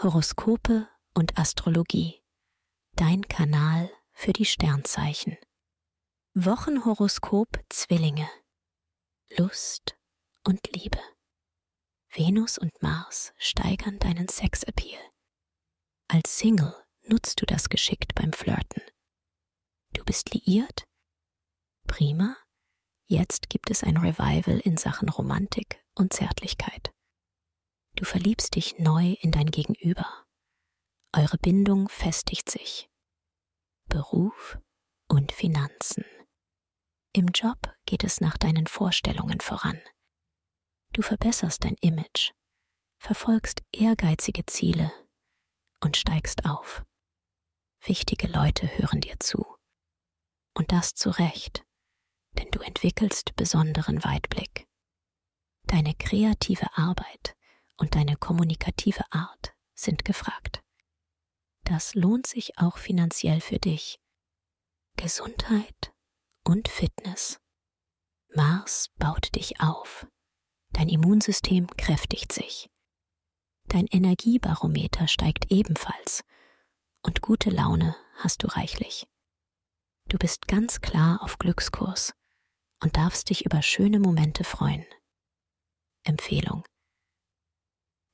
Horoskope und Astrologie. Dein Kanal für die Sternzeichen. Wochenhoroskop Zwillinge. Lust und Liebe. Venus und Mars steigern deinen Sexappeal. Als Single nutzt du das geschickt beim Flirten. Du bist liiert? Prima. Jetzt gibt es ein Revival in Sachen Romantik und Zärtlichkeit. Du verliebst dich neu in dein Gegenüber. Eure Bindung festigt sich. Beruf und Finanzen. Im Job geht es nach deinen Vorstellungen voran. Du verbesserst dein Image, verfolgst ehrgeizige Ziele und steigst auf. Wichtige Leute hören dir zu. Und das zu Recht, denn du entwickelst besonderen Weitblick. Deine kreative Arbeit und deine kommunikative Art sind gefragt. Das lohnt sich auch finanziell für dich. Gesundheit und Fitness. Mars baut dich auf. Dein Immunsystem kräftigt sich. Dein Energiebarometer steigt ebenfalls. Und gute Laune hast du reichlich. Du bist ganz klar auf Glückskurs und darfst dich über schöne Momente freuen.